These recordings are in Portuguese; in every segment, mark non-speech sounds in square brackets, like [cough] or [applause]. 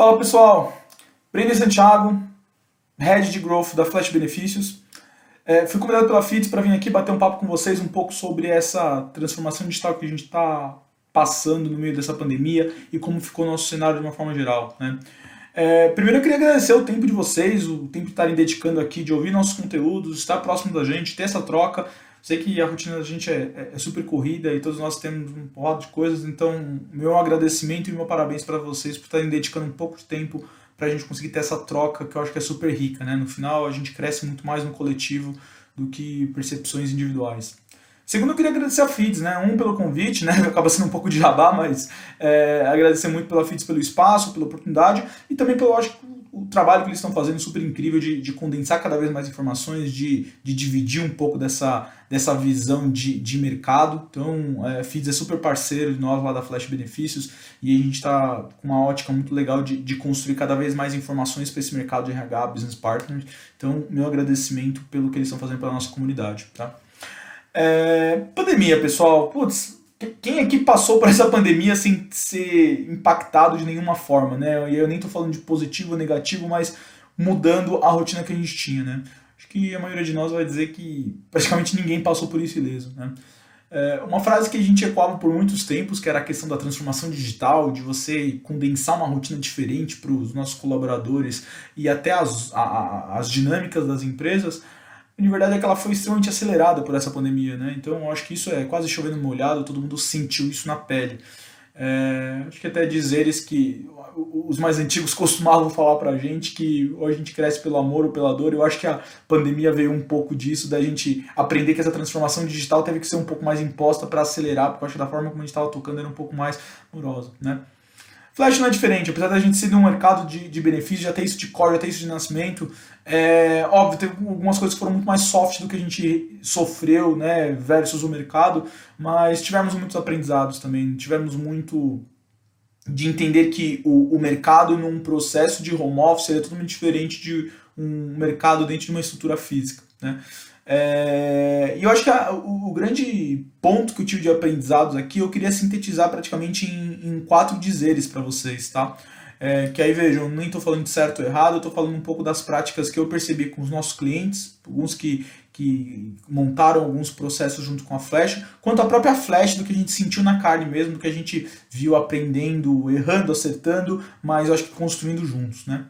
Fala pessoal, Brenda Santiago, Head de Growth da Flash Benefícios. É, fui convidado pela FITS para vir aqui bater um papo com vocês um pouco sobre essa transformação digital que a gente está passando no meio dessa pandemia e como ficou o nosso cenário de uma forma geral. Né? É, primeiro eu queria agradecer o tempo de vocês, o tempo de estarem dedicando aqui, de ouvir nossos conteúdos, estar próximo da gente, ter essa troca. Sei que a rotina da gente é, é, é super corrida e todos nós temos um porrada de coisas, então meu agradecimento e meu parabéns para vocês por estarem dedicando um pouco de tempo para a gente conseguir ter essa troca que eu acho que é super rica, né? No final a gente cresce muito mais no coletivo do que percepções individuais. Segundo, eu queria agradecer a FIDS, né? Um, pelo convite, né? [laughs] Acaba sendo um pouco de jabá, mas é, agradecer muito pela FIDS pelo espaço, pela oportunidade e também pelo, acho, o trabalho que eles estão fazendo super incrível de, de condensar cada vez mais informações, de, de dividir um pouco dessa, dessa visão de, de mercado. Então, é, FIDS é super parceiro de nós lá da Flash Benefícios e a gente está com uma ótica muito legal de, de construir cada vez mais informações para esse mercado de RH, Business Partners. Então, meu agradecimento pelo que eles estão fazendo pela nossa comunidade. Tá? É, pandemia, pessoal. Putz, quem aqui passou por essa pandemia sem ser impactado de nenhuma forma, né? E eu nem estou falando de positivo ou negativo, mas mudando a rotina que a gente tinha, né? Acho que a maioria de nós vai dizer que praticamente ninguém passou por isso ileso, né? É, uma frase que a gente ecoava por muitos tempos, que era a questão da transformação digital, de você condensar uma rotina diferente para os nossos colaboradores e até as, a, as dinâmicas das empresas, de verdade é que ela foi extremamente acelerada por essa pandemia, né? Então eu acho que isso é quase chovendo molhado, todo mundo sentiu isso na pele. É, acho que até dizeres que os mais antigos [laughs] costumavam falar pra gente que ou a gente cresce pelo amor ou pela dor. Eu acho que a pandemia veio um pouco disso, da gente aprender que essa transformação digital teve que ser um pouco mais imposta para acelerar, porque eu acho que da forma como a gente estava tocando era um pouco mais morosa, né? Flash não é diferente, apesar da gente ser de um mercado de, de benefícios, já ter isso de core, já ter isso de nascimento, é, óbvio, tem algumas coisas que foram muito mais soft do que a gente sofreu, né, versus o mercado, mas tivemos muitos aprendizados também, tivemos muito de entender que o, o mercado num processo de home office é totalmente diferente de um mercado dentro de uma estrutura física, né. É, e eu acho que a, o, o, grande ponto que eu tive de aprendizados aqui, eu queria sintetizar praticamente em, em quatro dizeres para vocês, tá? É, que aí vejam, nem estou falando de certo ou errado, estou falando um pouco das práticas que eu percebi com os nossos clientes, alguns que, que montaram alguns processos junto com a Flash, quanto a própria Flash, do que a gente sentiu na carne mesmo, do que a gente viu aprendendo, errando, acertando, mas eu acho que construindo juntos. Né?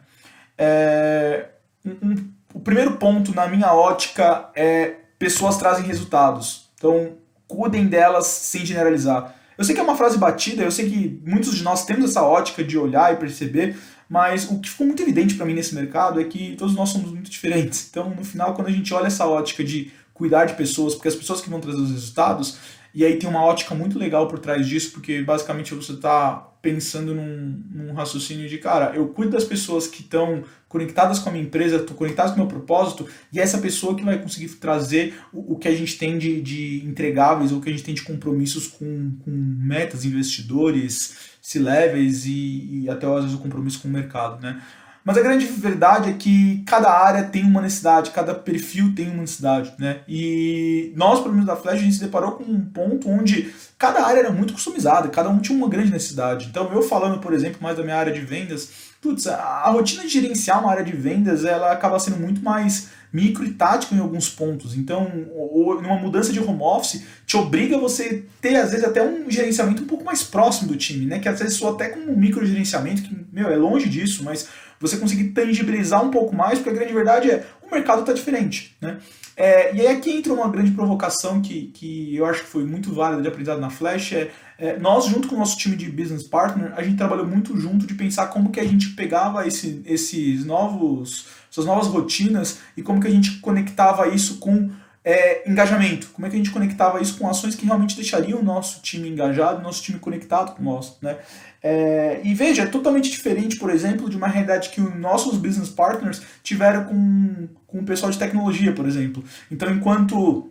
É, um, um o primeiro ponto, na minha ótica, é pessoas trazem resultados. Então, cuidem delas sem generalizar. Eu sei que é uma frase batida, eu sei que muitos de nós temos essa ótica de olhar e perceber, mas o que ficou muito evidente para mim nesse mercado é que todos nós somos muito diferentes. Então, no final, quando a gente olha essa ótica de cuidar de pessoas, porque as pessoas que vão trazer os resultados, e aí tem uma ótica muito legal por trás disso, porque basicamente você está pensando num, num, raciocínio de, cara, eu cuido das pessoas que estão conectadas com a minha empresa, conectadas com o meu propósito, e é essa pessoa que vai conseguir trazer o, o que a gente tem de, de entregáveis, ou o que a gente tem de compromissos com, com metas, investidores, C-levels e, e até às vezes o compromisso com o mercado, né? Mas a grande verdade é que cada área tem uma necessidade, cada perfil tem uma necessidade, né? E nós, pelo menos da Flash, a gente se deparou com um ponto onde cada área era muito customizada, cada um tinha uma grande necessidade. Então, eu falando, por exemplo, mais da minha área de vendas, putz, a, rotina de gerenciar uma área de vendas, ela acaba sendo muito mais micro e tático em alguns pontos. Então, numa mudança de home office, te obriga a você ter, às vezes, até um gerenciamento um pouco mais próximo do time, né? Que às vezes soa até como um micro gerenciamento, que, meu, é longe disso, mas você conseguir tangibilizar um pouco mais, porque a grande verdade é o mercado está diferente. Né? É, e aí aqui entra uma grande provocação que, que eu acho que foi muito válida de aprendizado na Flash, é, é, nós junto com o nosso time de business partner, a gente trabalhou muito junto de pensar como que a gente pegava esse, esses novos, essas novas rotinas e como que a gente conectava isso com é, engajamento. Como é que a gente conectava isso com ações que realmente deixariam o nosso time engajado, nosso time conectado com nós, né? É, e veja, é totalmente diferente, por exemplo, de uma realidade que os nossos business partners tiveram com, com o pessoal de tecnologia, por exemplo. Então, enquanto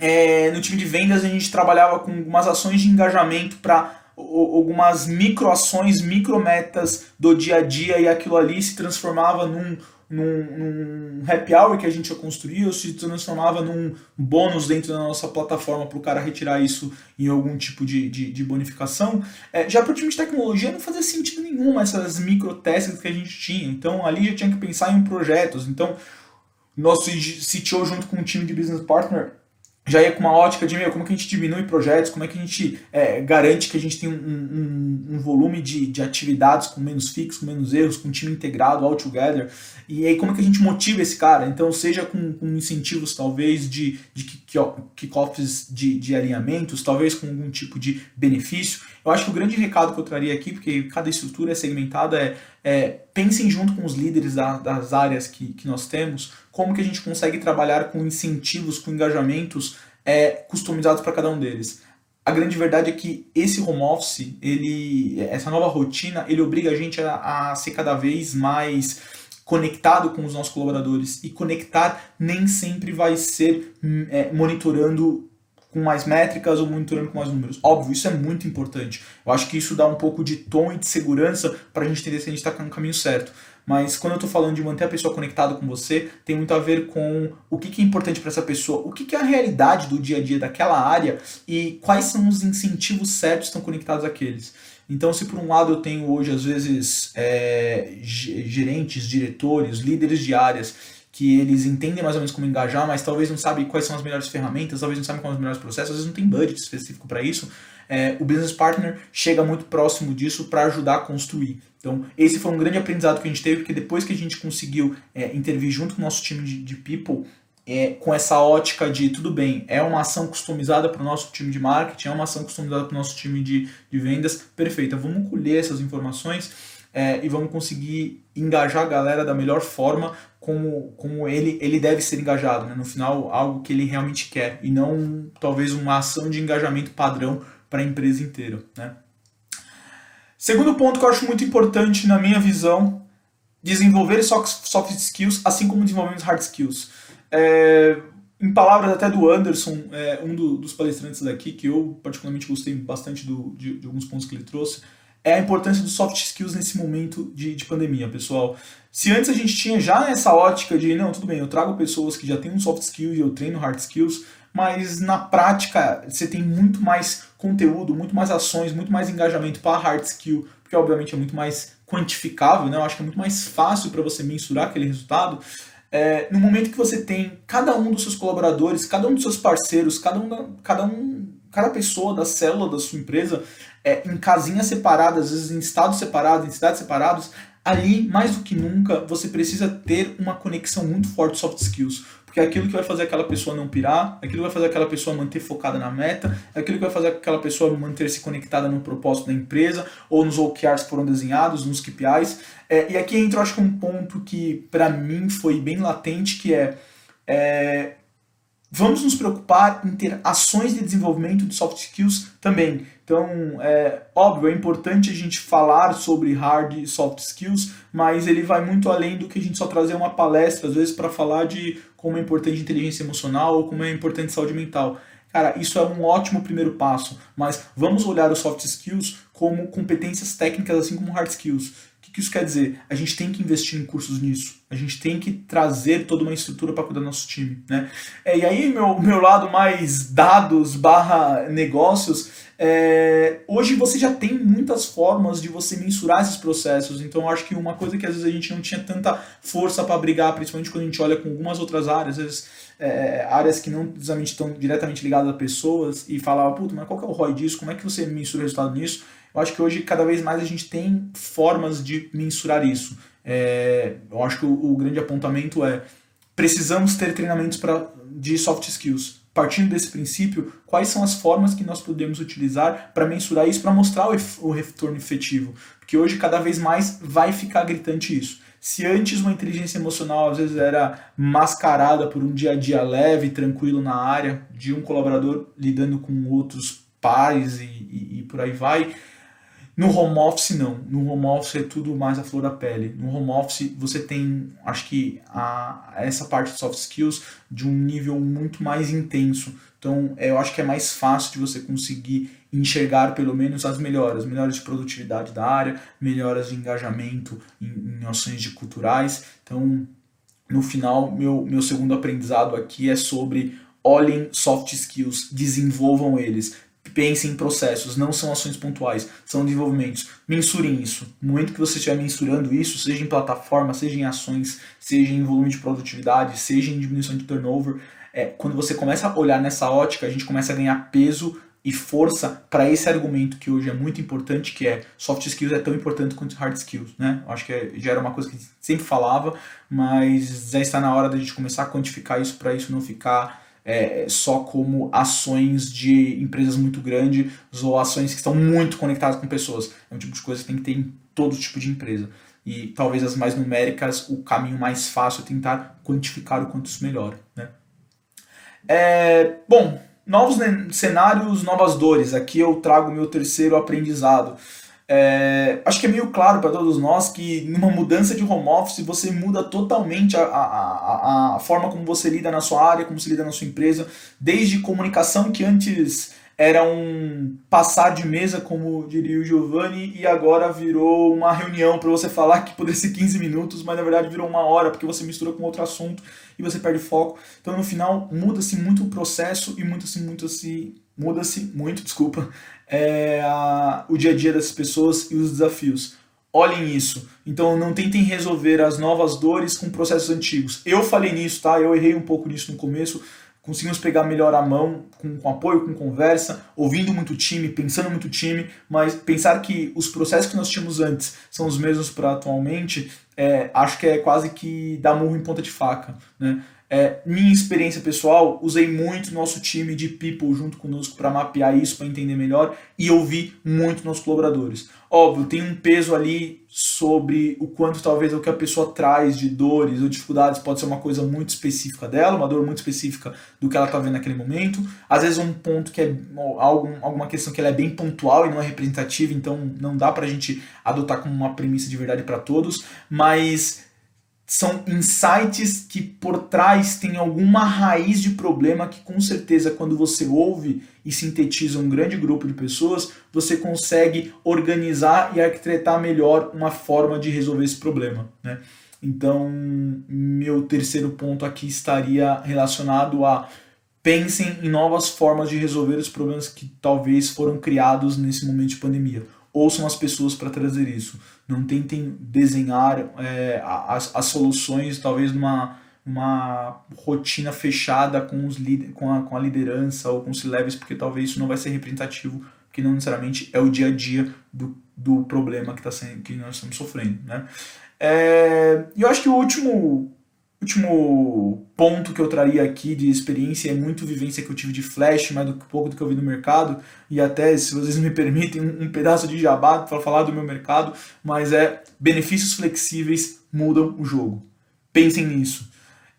é, no time de vendas a gente trabalhava com algumas ações de engajamento para algumas microações, micrometas do dia a dia e aquilo ali se transformava num num, num happy hour que a gente ia construir ou se transformava num bônus dentro da nossa plataforma para o cara retirar isso em algum tipo de, de, de bonificação. É, já para o time de tecnologia não fazia sentido nenhum essas micro testes que a gente tinha. Então ali já tinha que pensar em projetos. Então nosso CTO junto com o time de business partner já ia com uma ótica de meu, como que a gente diminui projetos, como é que a gente é, garante que a gente tem um, um, um, volume de, de atividades com menos fixos, com menos erros, com time integrado, all together, e aí como é que a gente motiva esse cara? Então, seja com, com incentivos talvez de, de kickoffs de, de alinhamentos, talvez com algum tipo de benefício. Eu acho que o grande recado que eu traria aqui, porque cada estrutura é segmentada, é, é pensem junto com os líderes da, das áreas que, que nós temos, como que a gente consegue trabalhar com incentivos, com engajamentos é, customizados para cada um deles. A grande verdade é que esse home office, ele, essa nova rotina, ele obriga a gente a, a ser cada vez mais conectado com os nossos colaboradores. E conectar nem sempre vai ser hum, é, monitorando com mais métricas ou monitorando com mais números. Óbvio, isso é muito importante. Eu acho que isso dá um pouco de tom e de segurança para a gente entender se a gente está no caminho certo. Mas quando eu estou falando de manter a pessoa conectada com você, tem muito a ver com o que, que é importante para essa pessoa, o que, que é a realidade do dia a dia daquela área e quais são os incentivos certos que estão conectados àqueles. Então, se por um lado eu tenho hoje, às vezes, é, gerentes, diretores, líderes de áreas que eles entendem mais ou menos como engajar, mas talvez não sabem quais são as melhores ferramentas, talvez não sabem quais são os melhores processos, às vezes não tem budget específico para isso. É, o business partner chega muito próximo disso para ajudar a construir. Então, esse foi um grande aprendizado que a gente teve, porque depois que a gente conseguiu é, intervir junto com o nosso time de, de people, é, com essa ótica de tudo bem, é uma ação customizada para o nosso time de marketing, é uma ação customizada para o nosso time de, de vendas, perfeita. Vamos colher essas informações é, e vamos conseguir engajar a galera da melhor forma como, como ele, ele deve ser engajado. Né? No final, algo que ele realmente quer e não talvez uma ação de engajamento padrão para a empresa inteira. Né? Segundo ponto que eu acho muito importante na minha visão, desenvolver soft skills, assim como desenvolver hard skills. É, em palavras até do Anderson, é, um do, dos palestrantes daqui, que eu particularmente gostei bastante do, de, de, alguns pontos que ele trouxe, é a importância dos soft skills nesse momento de, de pandemia, pessoal. Se antes a gente tinha já essa ótica de, não, tudo bem, eu trago pessoas que já têm um soft skill e eu treino hard skills, mas na prática você tem muito mais conteúdo, muito mais ações, muito mais engajamento para hard skill, porque obviamente é muito mais quantificável, né? Eu acho que é muito mais fácil para você mensurar aquele resultado. É, no momento que você tem cada um dos seus colaboradores, cada um dos seus parceiros, cada um, cada um, cada pessoa da célula da sua empresa é, em casinhas separadas, às vezes em estados separados, em cidades separados, ali mais do que nunca você precisa ter uma conexão muito forte de soft skills que é aquilo que vai fazer aquela pessoa não pirar, aquilo que vai fazer aquela pessoa manter focada na meta, é aquilo que vai fazer aquela pessoa manter-se conectada no propósito da empresa, ou nos OKRs que foram desenhados, nos KPIs. É, e aqui entra, acho que um ponto que para mim foi bem latente, que é, é vamos nos preocupar em ter ações de desenvolvimento de soft skills também. Então, é óbvio, é importante a gente falar sobre hard e soft skills, mas ele vai muito além do que a gente só trazer uma palestra, às vezes, para falar de como é importante inteligência emocional ou como é importante saúde mental. Cara, isso é um ótimo primeiro passo, mas vamos olhar os soft skills como competências técnicas, assim como hard skills que isso quer dizer? A gente tem que investir em cursos nisso. A gente tem que trazer toda uma estrutura para cuidar do nosso time. Né? É, e aí, meu, meu lado mais dados barra negócios, é, hoje você já tem muitas formas de você mensurar esses processos. Então, eu acho que uma coisa que às vezes a gente não tinha tanta força para brigar, principalmente quando a gente olha com algumas outras áreas, às vezes é, áreas que não estão diretamente ligadas a pessoas, e falava, puta, mas qual que é o ROI disso? Como é que você mensura o resultado nisso? Eu acho que hoje, cada vez mais, a gente tem formas de mensurar isso. É, eu acho que o, o, grande apontamento é precisamos ter treinamentos pra, de soft skills. Partindo desse princípio, quais são as formas que nós podemos utilizar para mensurar isso, para mostrar o, o retorno efetivo? Porque hoje, cada vez mais, vai ficar gritante isso. Se antes uma inteligência emocional às vezes era mascarada por um dia a dia leve, tranquilo na área, de um colaborador lidando com outros pares e, e, e por aí vai, no home office, não. No home office é tudo mais a flor da pele. No home office você tem, acho que, a, essa parte de soft skills de um nível muito mais intenso. Então, é, eu acho que é mais fácil de você conseguir enxergar pelo menos as melhoras, melhoras de produtividade da área, melhoras de engajamento em, em ações de culturais. Então, no final, meu, meu segundo aprendizado aqui é sobre olhem soft skills, desenvolvam eles. Pensem em processos, não são ações pontuais, são desenvolvimentos. Mensurem isso. No momento que você estiver mensurando isso, seja em plataforma, seja em ações, seja em volume de produtividade, seja em diminuição de turnover, é, quando você começa a olhar nessa ótica, a gente começa a ganhar peso e força para esse argumento que hoje é muito importante, que é soft skills é tão importante quanto hard skills, né? Acho que é, já era uma coisa que sempre falava, mas já está na hora da gente começar a quantificar isso para isso não ficar é, só como ações de empresas muito grandes ou ações que estão muito conectadas com pessoas. É um tipo de coisa que tem que ter em todo tipo de empresa. E talvez as mais numéricas, o caminho mais fácil é tentar quantificar o quanto isso melhora. Né? É, bom, novos cenários, novas dores. Aqui eu trago meu terceiro aprendizado. É, acho que é meio claro para todos nós que numa mudança de home office você muda totalmente a, a, a, a forma como você lida na sua área, como você lida na sua empresa, desde comunicação que antes era um passar de mesa, como diria o Giovanni, e agora virou uma reunião para você falar que poderia ser 15 minutos, mas na verdade virou uma hora, porque você mistura com outro assunto e você perde foco. Então no final muda-se muito o processo e muda-se muito se muda-se muito, desculpa, é, a, o dia a dia dessas pessoas e os desafios. Olhem isso. Então não tentem resolver as novas dores com processos antigos. Eu falei nisso, tá? Eu errei um pouco nisso no começo conseguimos pegar melhor a mão, com, com, apoio, com conversa, ouvindo muito time, pensando muito time, mas pensar que os processos que nós tínhamos antes são os mesmos para atualmente, é, acho que é quase que dar murro em ponta de faca. Né? É, minha experiência pessoal, usei muito nosso time de people junto conosco para mapear isso, para entender melhor e ouvir muito nossos colaboradores. Óbvio, tem um peso ali sobre o quanto talvez o que a pessoa traz de dores ou dificuldades pode ser uma coisa muito específica dela, uma dor muito específica do que ela está vendo naquele momento. Às vezes um ponto que é algum, alguma questão que ela é bem pontual e não é representativa, então não dá para a gente adotar como uma premissa de verdade para todos, mas são insights que por trás tem alguma raiz de problema que com certeza quando você ouve e sintetiza um grande grupo de pessoas, você consegue organizar e arquitetar melhor uma forma de resolver esse problema, né? Então, meu terceiro ponto aqui estaria relacionado a pensem em novas formas de resolver os problemas que talvez foram criados nesse momento de pandemia ouçam as pessoas para trazer isso. Não tentem desenhar é, as, as soluções, talvez numa uma rotina fechada com, os com, a, com a liderança ou com os leves, porque talvez isso não vai ser representativo, porque não necessariamente é o dia a dia do, do problema que, tá sendo, que nós estamos sofrendo. Né? É, e eu acho que o último último ponto que eu traria aqui de experiência é muito vivência que eu tive de Flash, mais do que pouco do que eu vi no mercado, e até, se vocês me [laughs] permitem, um pedaço de jabá para falar do meu mercado, mas é benefícios flexíveis mudam o jogo. Pensem nisso.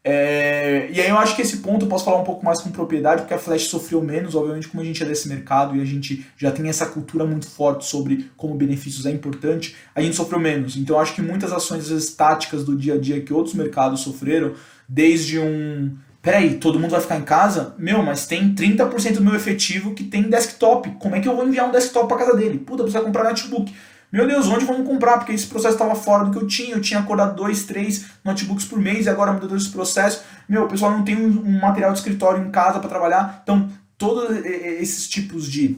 É, e aí eu acho que esse ponto eu posso falar um pouco mais com propriedade, porque a Flash sofreu menos, obviamente, como a gente é desse mercado e a gente já tem essa cultura muito forte sobre como benefícios é importante, a gente sofreu menos. Então eu acho que muitas ações, vezes, táticas do dia a dia que outros mercados sofreram, desde um. Peraí, todo mundo vai ficar em casa? Meu, mas tem 30% do meu efetivo que tem desktop. Como é que eu vou enviar um desktop para casa dele? Puta, precisa comprar notebook. Meu Deus, onde vamos comprar? Porque esse processo estava fora do que eu tinha. Eu tinha acordado dois, três notebooks por mês e agora mudou esse processo. Meu, o pessoal não tem um, um material de escritório em casa para trabalhar. Então, todos esses tipos de,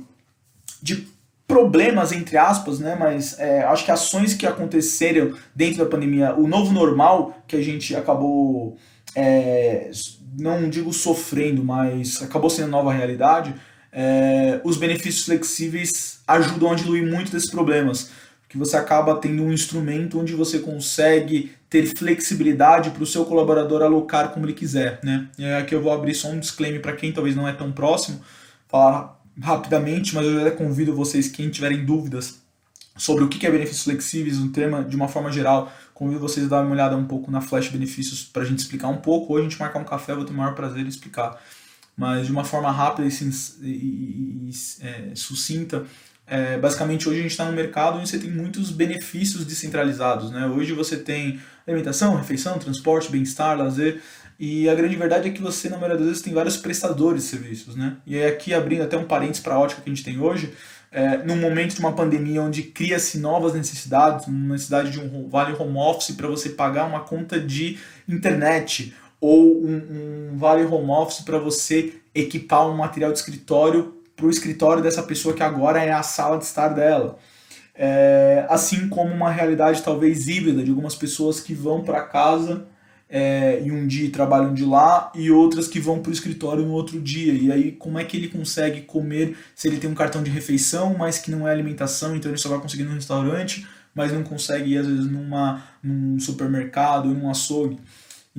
de problemas, entre aspas, né? Mas é, acho que ações que aconteceram dentro da pandemia, o novo normal que a gente acabou, é, não digo sofrendo, mas acabou sendo nova realidade é, os benefícios flexíveis ajudam a diluir muito desses problemas, que você acaba tendo um instrumento onde você consegue ter flexibilidade para o seu colaborador alocar como ele quiser. Né? E aqui eu vou abrir só um disclaimer para quem talvez não é tão próximo, falar rapidamente, mas eu já convido vocês, quem tiverem dúvidas sobre o que é benefícios flexíveis, um tema de uma forma geral, convido vocês a dar uma olhada um pouco na Flash Benefícios para a gente explicar um pouco, ou a gente marcar um café, eu vou ter o maior prazer em explicar mas de uma forma rápida e, e, e é, sucinta. É, basicamente, hoje a gente está num mercado onde você tem muitos benefícios descentralizados. Né? Hoje você tem alimentação, refeição, transporte, bem-estar, lazer. E a grande verdade é que você, na maioria das vezes, tem vários prestadores de serviços. Né? E aí, aqui, abrindo até um parênteses para a ótica que a gente tem hoje, é, num momento de uma pandemia onde cria-se novas necessidades, uma necessidade de um vale home office para você pagar uma conta de internet ou um, um vale home office para você equipar um material de escritório para o escritório dessa pessoa que agora é a sala de estar dela. É, assim como uma realidade talvez híbrida de algumas pessoas que vão para casa é, e um dia trabalham de lá e outras que vão para o escritório no outro dia. E aí, como é que ele consegue comer se ele tem um cartão de refeição, mas que não é alimentação, então ele só vai conseguir no restaurante, mas não consegue ir às vezes numa, num supermercado, num açougue.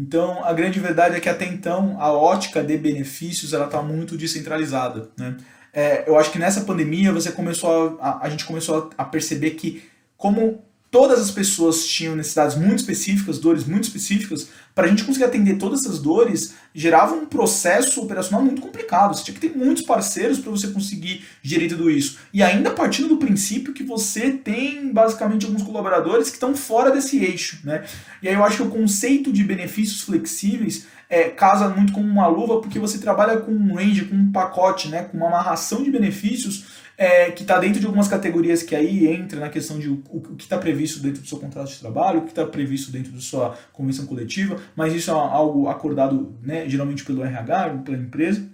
Então, a grande verdade é que até então a ótica de benefícios ela está muito descentralizada. Né? É, eu acho que nessa pandemia você começou a, a gente começou a perceber que como todas as pessoas tinham necessidades muito específicas, dores muito específicas, para a gente conseguir atender todas essas dores, gerava um processo operacional muito complicado. Você tinha que ter muitos parceiros para você conseguir gerir tudo isso. E ainda partindo do princípio que você tem basicamente alguns colaboradores que estão fora desse eixo. Né? E aí eu acho que o conceito de benefícios flexíveis é, casa muito como uma luva, porque você trabalha com um range, com um pacote, né, com uma amarração de benefícios é, que está dentro de algumas categorias que aí entra na questão de o, o que está previsto dentro do seu contrato de trabalho, o que está previsto dentro da sua convenção coletiva, mas isso é algo acordado né, geralmente pelo RH, pela empresa.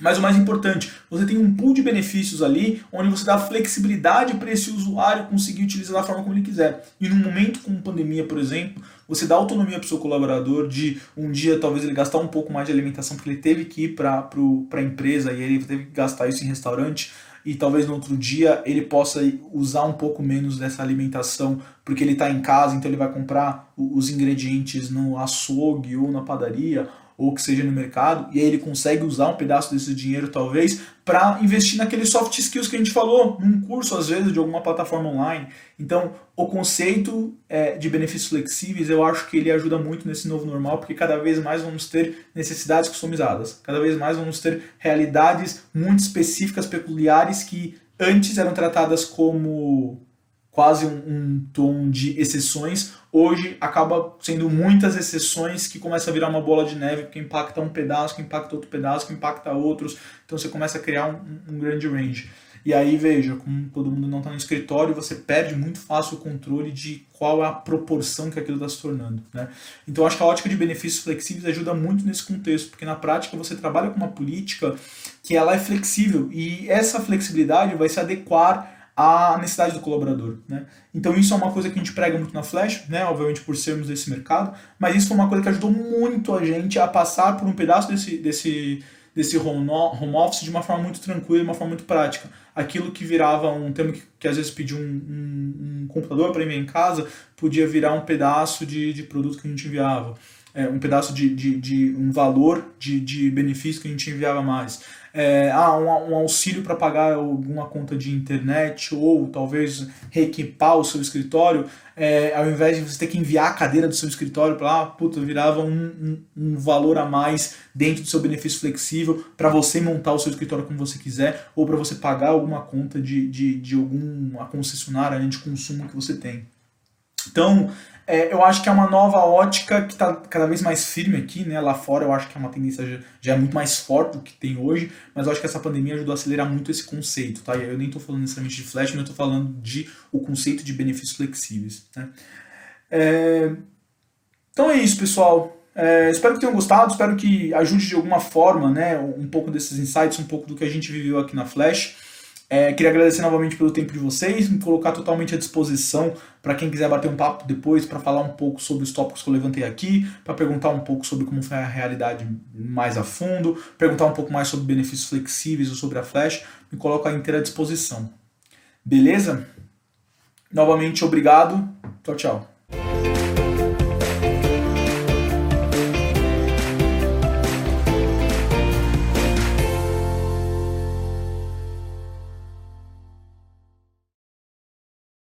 Mas o mais importante, você tem um pool de benefícios ali onde você dá flexibilidade para esse usuário conseguir utilizar da forma como ele quiser. E num momento como pandemia, por exemplo, você dá autonomia para o seu colaborador de um dia talvez ele gastar um pouco mais de alimentação porque ele teve que ir para a empresa e ele teve que gastar isso em restaurante e talvez no outro dia ele possa usar um pouco menos dessa alimentação porque ele está em casa, então ele vai comprar os ingredientes no açougue ou na padaria ou que seja no mercado, e aí ele consegue usar um pedaço desse dinheiro talvez para investir naqueles soft skills que a gente falou, num curso às vezes de alguma plataforma online. Então, o conceito é, de benefícios flexíveis, eu acho que ele ajuda muito nesse novo normal, porque cada vez mais vamos ter necessidades customizadas, cada vez mais vamos ter realidades muito específicas, peculiares que antes eram tratadas como quase um, um, tom de exceções, hoje acaba sendo muitas exceções que começa a virar uma bola de neve, que impacta um pedaço, que impacta outro pedaço, que impacta outros, então você começa a criar um, um grande range. E aí, veja, como todo mundo não está no escritório, você perde muito fácil o controle de qual é a proporção que aquilo está se tornando. Né? Então, acho que a ótica de benefícios flexíveis ajuda muito nesse contexto, porque na prática você trabalha com uma política que ela é flexível e essa flexibilidade vai se adequar a necessidade do colaborador. Né? Então isso é uma coisa que a gente prega muito na Flash, né? obviamente por sermos desse mercado, mas isso foi uma coisa que ajudou muito a gente a passar por um pedaço desse, desse, desse home, home office de uma forma muito tranquila, de uma forma muito prática. Aquilo que virava um termo que, que às vezes pedia um, um, um computador para enviar em casa, podia virar um pedaço de, de produto que a gente enviava. É, um pedaço de, de, de um valor de, de benefício que a gente enviava mais é, ah, um, um auxílio para pagar alguma conta de internet ou talvez reequipar o seu escritório, é, ao invés de você ter que enviar a cadeira do seu escritório para lá, puta, virava um, um, um, valor a mais dentro do seu benefício flexível para você montar o seu escritório como você quiser ou para você pagar alguma conta de, de, de alguma concessionária de consumo que você tem. Então, é, eu acho que é uma nova ótica que está cada vez mais firme aqui, né? Lá fora eu acho que é uma tendência já, já, é muito mais forte do que tem hoje, mas eu acho que essa pandemia ajudou a acelerar muito esse conceito, tá? Eu nem estou falando necessariamente de flash, mas eu estou falando de o conceito de benefícios flexíveis, né? É... Então é isso, pessoal. É, espero que tenham gostado, espero que ajude de alguma forma, né? Um pouco desses insights, um pouco do que a gente viveu aqui na Flash. É, queria agradecer novamente pelo tempo de vocês, me colocar totalmente à disposição para quem quiser bater um papo depois, para falar um pouco sobre os tópicos que eu levantei aqui, para perguntar um pouco sobre como foi a realidade mais a fundo, perguntar um pouco mais sobre benefícios flexíveis ou sobre a Flash, me coloco à inteira disposição. Beleza? Novamente, obrigado. Tchau, tchau.